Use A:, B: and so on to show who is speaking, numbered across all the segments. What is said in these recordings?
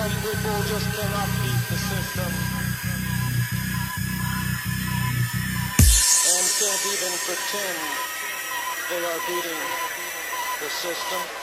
A: Some people just cannot beat the system. And can't even pretend they are beating the system.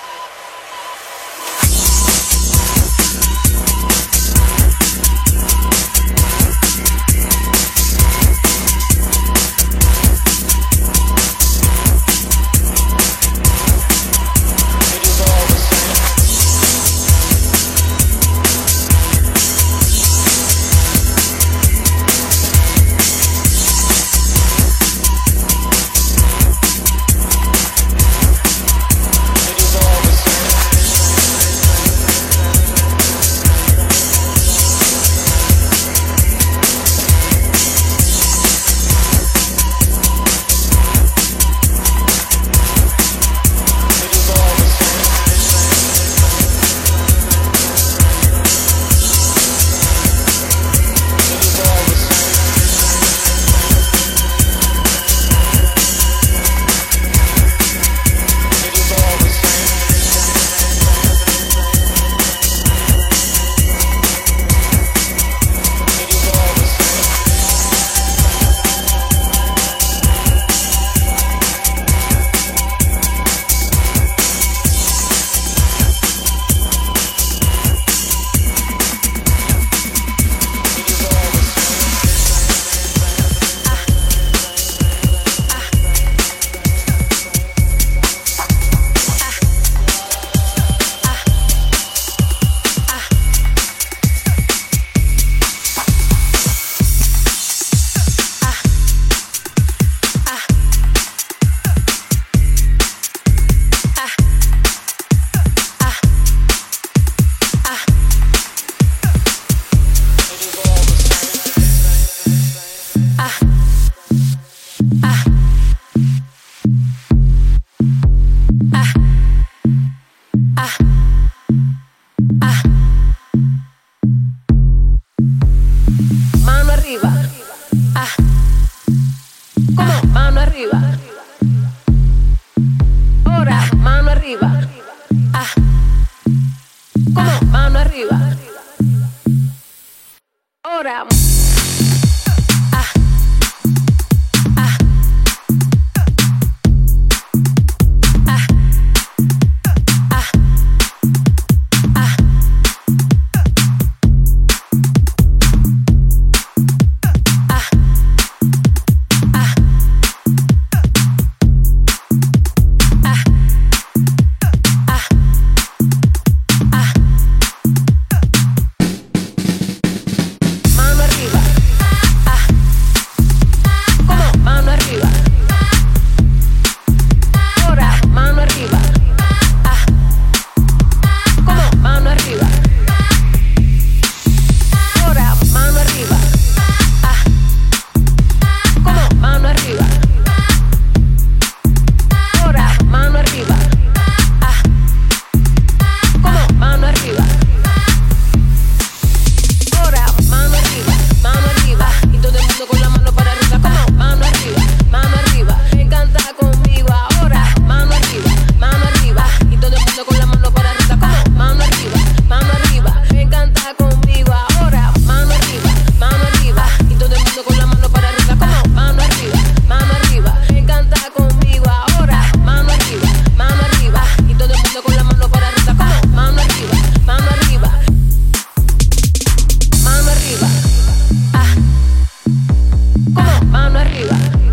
A: mano
B: arriba.